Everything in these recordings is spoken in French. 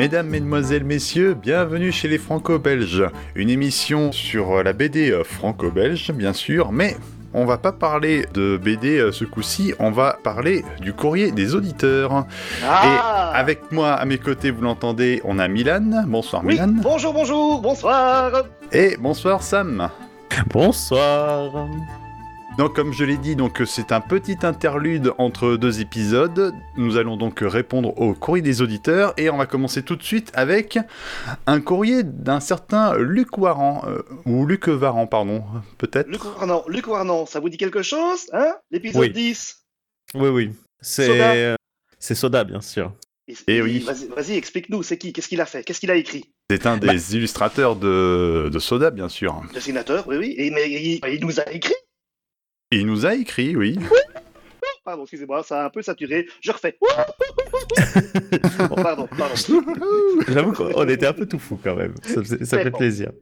Mesdames, Mesdemoiselles, Messieurs, bienvenue chez les Franco-Belges. Une émission sur la BD franco-belge, bien sûr, mais on va pas parler de BD euh, ce coup-ci, on va parler du courrier des auditeurs. Ah Et avec moi à mes côtés, vous l'entendez, on a Milan. Bonsoir Oui, Milan. bonjour, bonjour, bonsoir. Et bonsoir Sam. Bonsoir. Donc comme je l'ai dit, donc c'est un petit interlude entre deux épisodes. Nous allons donc répondre au courrier des auditeurs et on va commencer tout de suite avec un courrier d'un certain Luc Waran euh, ou Luc Varan pardon, peut-être. Luc Warnan, Luc Warnan, ça vous dit quelque chose, hein? L'épisode Oui. 10. Oui, oui. Soda. C'est euh, c'est Soda, bien sûr. Et- Eh et oui. Vas-y, explique-nous, c'est qui Qu'est-ce qu'il a fait? Qu'est-ce qu'il a écrit? C'est un des illustrateurs de, de Soda bien sûr. Dessinateur, oui, oui. Et, mais il, il nous a écrit il nous a écrit, oui. Pardon, excusez-moi, ça a un peu saturé. Je refais. Bon, pardon, pardon. J'avoue qu'on était un peu tout fou quand même. Ça, fait bon. plaisir.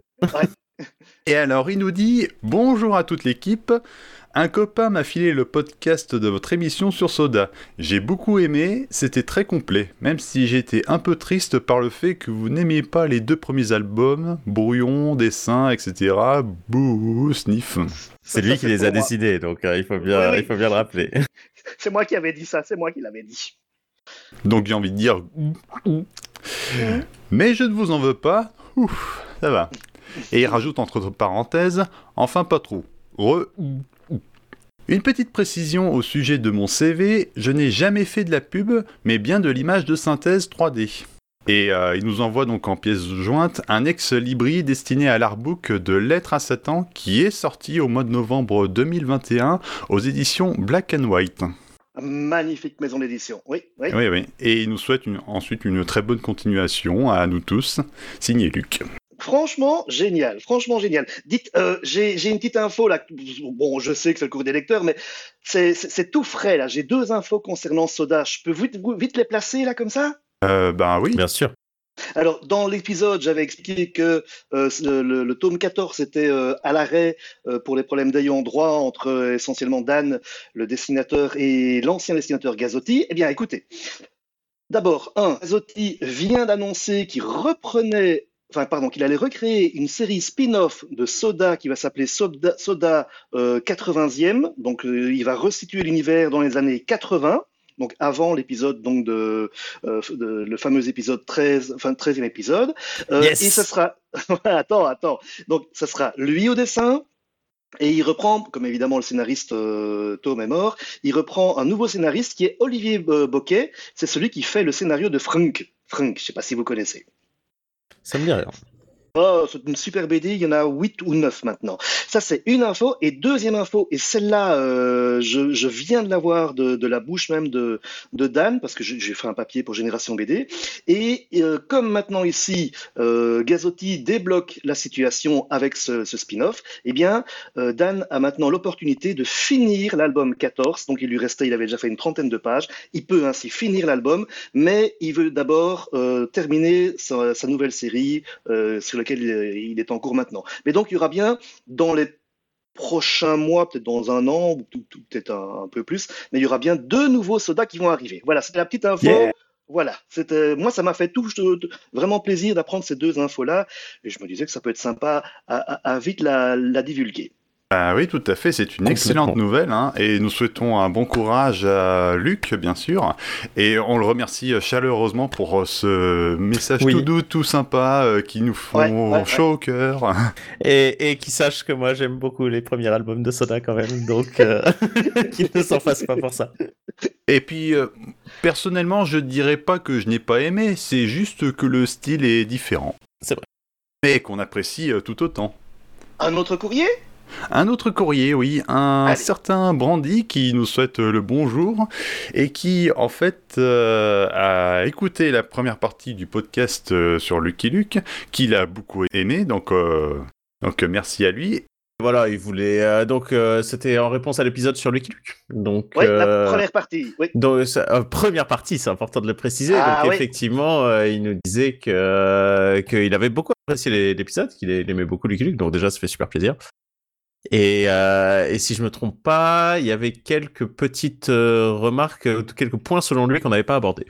Et alors, il nous dit Bonjour à toute l'équipe. Un copain m'a filé le podcast de votre émission sur Soda. J'ai beaucoup aimé, c'était très complet, même si j'étais un peu triste par le fait que vous n'aimiez pas les deux premiers albums, Brouillon, Dessin, etc. Bouh, sniff. C'est lui qui les a décidés, donc euh, il, faut bien, Oui, oui. il faut bien le rappeler. C'est moi qui avais dit ça, c'est moi qui l'avais dit. Donc j'ai envie de dire Mais je ne vous en veux pas. Ouf, ça va. Et il rajoute entre parenthèses Enfin pas trop. Re. Une petite précision au sujet de mon CV, je n'ai jamais fait de la pub, mais bien de l'image de synthèse 3D. Et euh, il nous envoie donc en pièce jointe un ex-libri destiné à l'artbook de Lettres à Satan qui est sorti au mois de novembre 2021 aux éditions Black and White. Magnifique maison d'édition. Oui, oui. Oui, oui. Et il nous souhaite une- ensuite une très bonne continuation à nous tous. Signé Luc. Franchement, génial. Franchement, génial. Dites, euh, j'ai j'ai une petite info là. Bon, je sais que c'est le cours des lecteurs, mais c'est- c'est c'est tout frais là. J'ai deux infos concernant Soda. Je peux vite, vite les placer là comme ça? Euh, ben oui. Bien sûr. Alors, dans l'épisode, j'avais expliqué que euh, le, le- le tome 14 était euh, à l'arrêt euh, pour les problèmes d'ayant droit entre euh, essentiellement Dan, le dessinateur, et l'ancien dessinateur Gazotti. Eh bien, écoutez. D'abord, un, Gazotti vient d'annoncer qu'il reprenait, enfin, pardon, qu'il allait recréer une série spin-off de Soda qui va s'appeler Soda, Soda euh, 80e. Donc, euh, il va resituer l'univers dans les années 80. Donc avant l'épisode donc de, euh, de- le fameux épisode 13, enfin 13e épisode. Euh, Yes. Et ça sera, attends, attends. Donc ça sera lui au dessin. Et il reprend, comme évidemment le scénariste euh, Tom est mort, il reprend un nouveau scénariste qui est Olivier euh, Boquet. C'est celui qui fait le scénario de Frank. Frank, je sais pas si vous connaissez. Ça me dit. Oh, c'est une super BD, il y en a 8 ou 9 maintenant. Ça, c'est une info. Et deuxième info, et celle-là, euh, je, viens de l'avoir de, de la bouche même de, Dan, parce que j'ai fait un papier pour Génération BD. Et euh, comme maintenant ici, euh, Gazotti débloque la situation avec ce, spin-off, eh bien, euh, Dan a maintenant l'opportunité de finir l'album 14. Donc, il lui restait, il avait déjà fait une trentaine de pages. Il peut ainsi finir l'album, mais il veut d'abord terminer sa, sa nouvelle série euh, sur laquelle il est- en cours maintenant. Mais donc, il y aura bien dans les prochains mois, peut-être dans un an, ou peut-être un, un peu plus, mais il y aura bien deux nouveaux sodas qui vont arriver. Voilà, c'était la petite info. Yeah. Voilà, c'était moi ça m'a fait tout vraiment plaisir d'apprendre ces deux infos-là, et je me disais que ça peut être sympa à, à- à vite la, la divulguer. Ah oui, tout à fait. C'est une excellente nouvelle. hein, et nous souhaitons un bon courage à Luc, bien sûr. Et on le remercie chaleureusement pour euh, ce message Oui. tout doux, tout sympa, euh, qui nous font Ouais, ouais, ouais. chaud au cœur. Et, et qui sache que moi j'aime beaucoup les premiers albums de Soda quand même, donc euh, qu'il ne s'en fasse pas pour ça. Et puis, euh, personnellement, je dirais pas que je n'ai pas aimé. C'est juste que le style est différent. C'est vrai. Mais qu'on apprécie tout autant. Un autre courrier? Un autre courrier, oui, un Allez. certain Brandy qui nous souhaite euh, le bonjour et qui, en fait, euh, a écouté la première partie du podcast euh, sur Lucky Luke, qu'il a beaucoup aimé, donc, euh, donc merci à lui. Voilà, il voulait. euh, donc, euh, c'était en réponse à l'épisode sur Lucky Luke. Donc, Oui, euh, la première partie. Oui. donc, euh, première partie, c'est important de le préciser. Ah, donc, oui. effectivement, euh, il nous disait que euh, qu'il avait beaucoup apprécié l'épisode, qu'il il aimait beaucoup Lucky Luke. Donc, déjà, ça fait super plaisir. Et, euh, et si je me trompe pas, il y avait quelques petites euh, remarques, euh, quelques points selon lui qu'on n'avait pas abordés.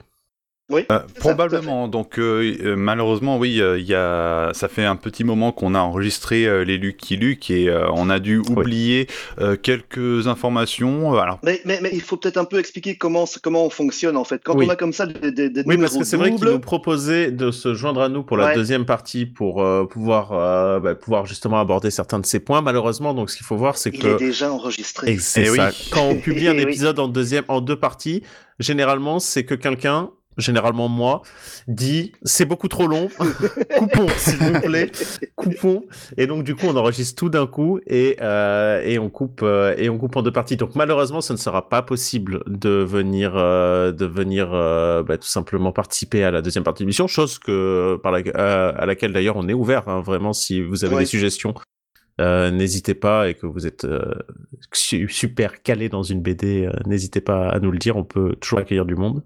Oui. Euh, c'est ça, probablement. Donc euh, euh, malheureusement, oui, euh, il y a, ça fait un petit moment qu'on a enregistré euh, les Lucky Luke et euh, on a dû oublier euh, quelques informations. Euh, Alors Mais, mais, mais il faut peut-être un peu expliquer comment, comment on fonctionne en fait. Quand Oui. on a comme ça des, des, des Oui, parce que c'est vrai qu'il doubles, nous proposait de se joindre à nous pour la Ouais. deuxième partie pour euh, pouvoir euh, bah, pouvoir justement aborder certains de ces points. Malheureusement, donc ce qu'il faut voir, c'est il que est déjà enregistré. Et c'est Eh oui. ça. Quand on publie un Eh oui. épisode en deuxième, en deux parties, généralement, c'est que quelqu'un, généralement moi, dit c'est beaucoup trop long, coupons s'il vous plaît, coupons. Et donc du coup, on enregistre tout d'un coup et euh, et on coupe euh, et on coupe en deux parties. Donc malheureusement, ce ne sera pas possible de venir euh, de venir euh, bah, tout simplement participer à la deuxième partie de l'émission, chose que par la, euh, à laquelle d'ailleurs on est ouvert. hein, vraiment, si vous avez Ouais. des suggestions. Euh, n'hésitez pas et que vous êtes euh, su- super calé dans une BD, euh, n'hésitez pas à nous le dire, on peut toujours accueillir du monde.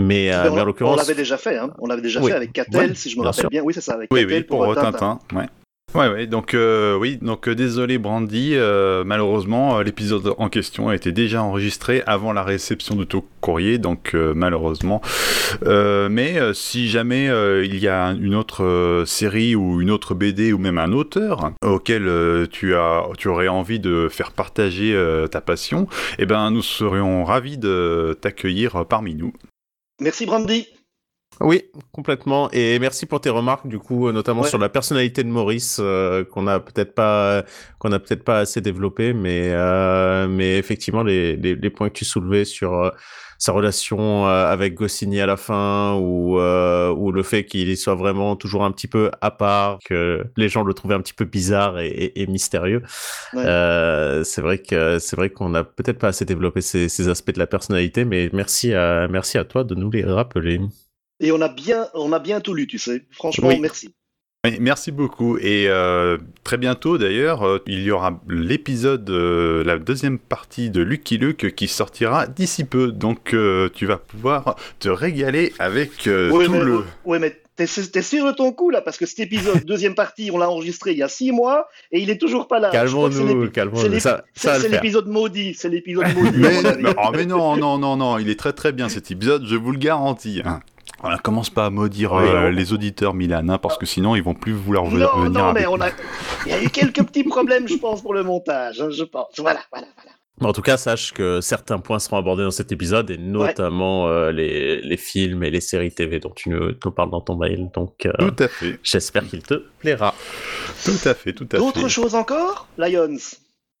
Mais, euh, Mais on, en on l'occurrence, l'avait déjà fait, hein. on l'avait déjà Oui. fait avec Catel, Ouais, si je me rappelle sûr. bien. Oui, c'est ça, avec oui, Catel oui, pour, euh, Tintin. Ouais. Ouais, ouais, donc euh, oui, donc euh, désolé Brandy, euh, malheureusement l'épisode en question a été déjà enregistré avant la réception de ton courrier, donc euh, malheureusement. Euh, mais euh, si jamais euh, il y a une autre euh, série ou une autre BD ou même un auteur auquel euh, tu as, tu aurais envie de faire partager euh, ta passion, eh ben nous serions ravis de t'accueillir parmi nous. Merci Brandy. Oui, complètement. Et merci pour tes remarques, du coup, euh, notamment Ouais. sur la personnalité de Maurice, euh, qu'on a peut-être pas, qu'on a peut-être pas assez développé, mais, euh, mais effectivement, les, les, les points que tu soulevais sur euh, sa relation euh, avec Goscinny à la fin, ou, euh, ou le fait qu'il soit vraiment toujours un petit peu à part, que les gens le trouvaient un petit peu bizarre et, et, et mystérieux. Ouais. Euh, c'est vrai que c'est vrai qu'on a peut-être pas assez développé ces, ces aspects de la personnalité, mais merci à merci à toi de nous les rappeler. Et on a bien, on a bien tout lu, tu sais. Franchement, Oui. merci. Oui, merci beaucoup. Et euh, très bientôt, d'ailleurs, euh, il y aura l'épisode, euh, la deuxième partie de Lucky Luke qui sortira d'ici peu. Donc, tu vas pouvoir te régaler avec Oui, tout mais, le. ouais, mais t'es, sûr de ton coup là? Parce que cet épisode, deuxième partie, on l'a enregistré il y a six mois et il est toujours pas là. Calmons-nous, calmons-nous. Ça, c'est- ça l'épisode maudit. C'est l'épisode maudit. Mais, mais- oh, mais non, non, non, non, il est très très bien cet épisode, je vous le garantis. hein. Voilà, commence pas à maudire Oui, euh, les auditeurs Milan, hein, parce que sinon ils vont plus vouloir Non, venir non, mais avec on a, il y a eu quelques petits problèmes, je pense, pour le montage. hein, je pense. Voilà, voilà, voilà. Mais En tout cas, sache que certains points seront abordés dans cet épisode, et notamment euh, les, les films et les séries TV dont tu nous, nous parles dans ton mail. Donc, euh, Tout à fait, j'espère qu'il te plaira. tout à fait, tout à fait. D'autres choses encore, Lions?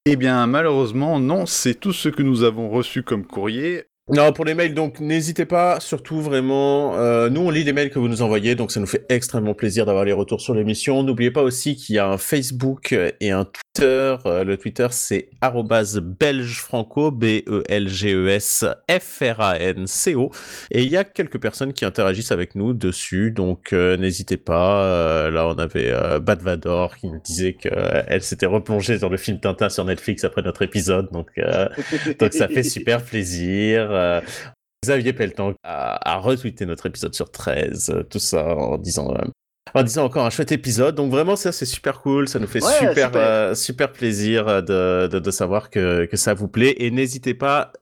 Eh bien, malheureusement, non, c'est tout ce que nous avons reçu comme courrier. Non, pour les mails, donc n'hésitez pas, surtout vraiment, euh, nous on lit les mails que vous nous envoyez, donc ça nous fait extrêmement plaisir d'avoir les retours sur l'émission. N'oubliez pas aussi qu'il y a un Facebook et un Twitter. Euh, le Twitter c'est belgefranco, B-E-L-G-E-S-F-R-A-N-C-O. Et il y a quelques personnes qui interagissent avec nous dessus, donc euh, n'hésitez pas. Euh, là on avait euh, Bad Vador qui nous disait qu'elle s'était replongée dans le film Tintin sur Netflix après notre épisode, donc... donc ça fait super plaisir. Euh, Xavier Pelletan a, a retweeté notre épisode sur 13, euh, tout ça en disant, euh, en disant encore un chouette épisode. Donc vraiment ça c'est super cool, ça nous fait Ouais, super, super. euh, super plaisir de, de, de savoir que, que ça vous plaît. Et n'hésitez pas,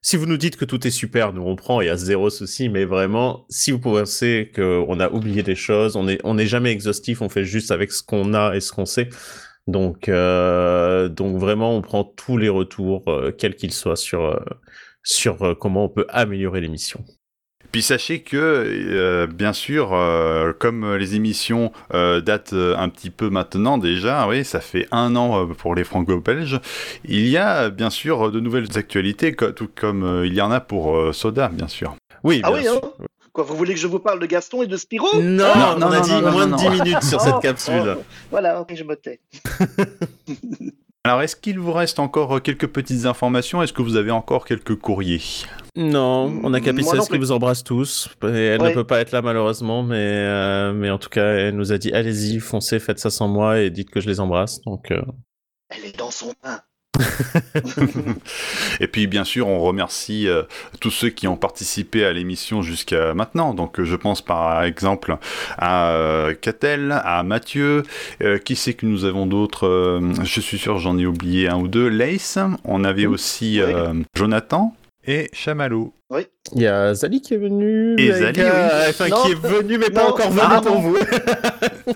si vous nous dites que tout est super, nous on prend, il y a zéro souci, mais vraiment, si vous pensez qu'on a oublié des choses, on n'est on est jamais exhaustif, on fait juste avec ce qu'on a et ce qu'on sait. Donc, euh, donc vraiment, on prend tous les retours, euh, quels qu'ils soient, sur, sur euh, comment on peut améliorer l'émission. Puis sachez que, euh, bien sûr, euh, comme les émissions euh, datent un petit peu maintenant déjà, oui, ça fait un an pour les franco-belges, il y a bien sûr de nouvelles actualités, co- tout comme euh, il y en a pour euh, Soda, bien sûr. Oui, Ah bien oui, sûr. hein? Quoi, vous voulez que je vous parle de Gaston et de Spirou? Non, Ah, on non, a non, dit non, non, moins non, de non. 10 minutes sur Oh, cette capsule. oh, voilà, ok, je me tais. Alors, est-ce qu'il vous reste encore euh, quelques petites informations? Est-ce que vous avez encore quelques courriers? Non, on a Capicès qui vous embrasse tous. Et elle Ouais. ne peut pas être là malheureusement, mais, euh, mais en tout cas, elle nous a dit allez-y, foncez, faites ça sans moi et dites que je les embrasse. Donc, euh, Elle est dans son pain. Et puis bien sûr, on remercie euh, tous ceux qui ont participé à l'émission jusqu'à maintenant. Donc je pense par exemple à euh, Catel, à Mathieu, euh, qui c'est que nous avons d'autres Je suis sûr j'en ai oublié un ou deux. Lace, on avait aussi Oui. Jonathan et Chamallow. Oui. Il y a Zali qui est venu. Et Zali, euh, oui. Enfin, Non. qui est venu, mais pas encore venu Ah, pour non. vous.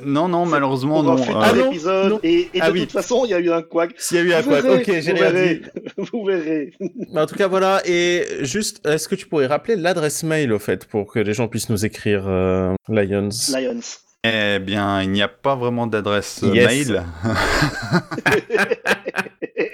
Non, non, malheureusement, non. un futur euh, Ah non, épisode. non. Et, et de Ah oui. toute façon, il y a eu un quack. S'il y a eu un verrez, Ok, j'ai vous rien dit. Vous verrez. Mais En tout cas, voilà. Et juste, est-ce que tu pourrais rappeler l'adresse mail, au fait, pour que les gens puissent nous écrire euh, Lions? Lions. Eh bien, il n'y a pas vraiment d'adresse Yes. mail.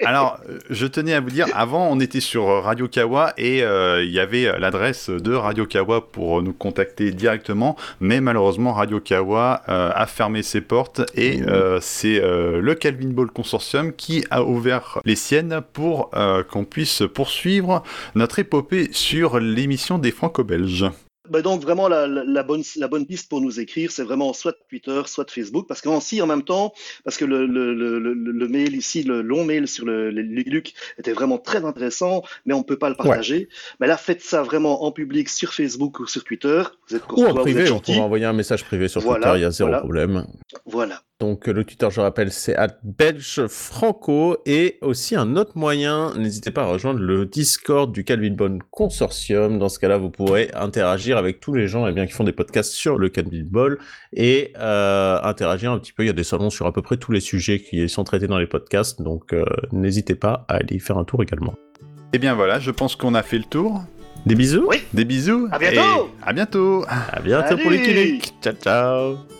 Alors, euh, je tenais à vous dire, avant, on était sur euh, Radio Kawa et euh, il y avait l'adresse de Radio Kawa pour nous contacter directement, mais malheureusement, Radio Kawa euh, a fermé ses portes et euh, c'est le Calvin Ball Consortium qui a ouvert les siennes pour qu'on puisse poursuivre notre épopée sur l'émission des Franco-Belges. Bah donc vraiment la, la, la bonne la bonne piste pour nous écrire, c'est vraiment soit Twitter, soit Facebook, parce qu'ainsi en même temps, parce que le, le, le, le, mail ici, le long mail sur le, le Luc était vraiment très intéressant, mais on peut pas le partager. Mais là, faites ça vraiment en public sur Facebook ou sur Twitter. Vous êtes Ou en courtois, vous êtes privé, on pourra envoyer un message privé sur Voilà, Twitter, il y a zéro voilà. problème. Voilà. Donc le Twitter, je rappelle, c'est belge franco et aussi un autre moyen, n'hésitez pas à rejoindre le Discord du Calvin Ball Consortium. Dans ce cas-là, vous pourrez interagir avec tous les gens eh bien, qui font des podcasts sur le Calvin Ball et euh, interagir un petit peu. Il y a des salons sur à peu près tous les sujets qui sont traités dans les podcasts, donc euh, n'hésitez pas à aller y faire un tour également. Eh bien voilà, je pense qu'on a fait le tour. Des bisous, Oui. Des bisous. À bientôt et à bientôt. à bientôt pour les Kilik. Ciao ciao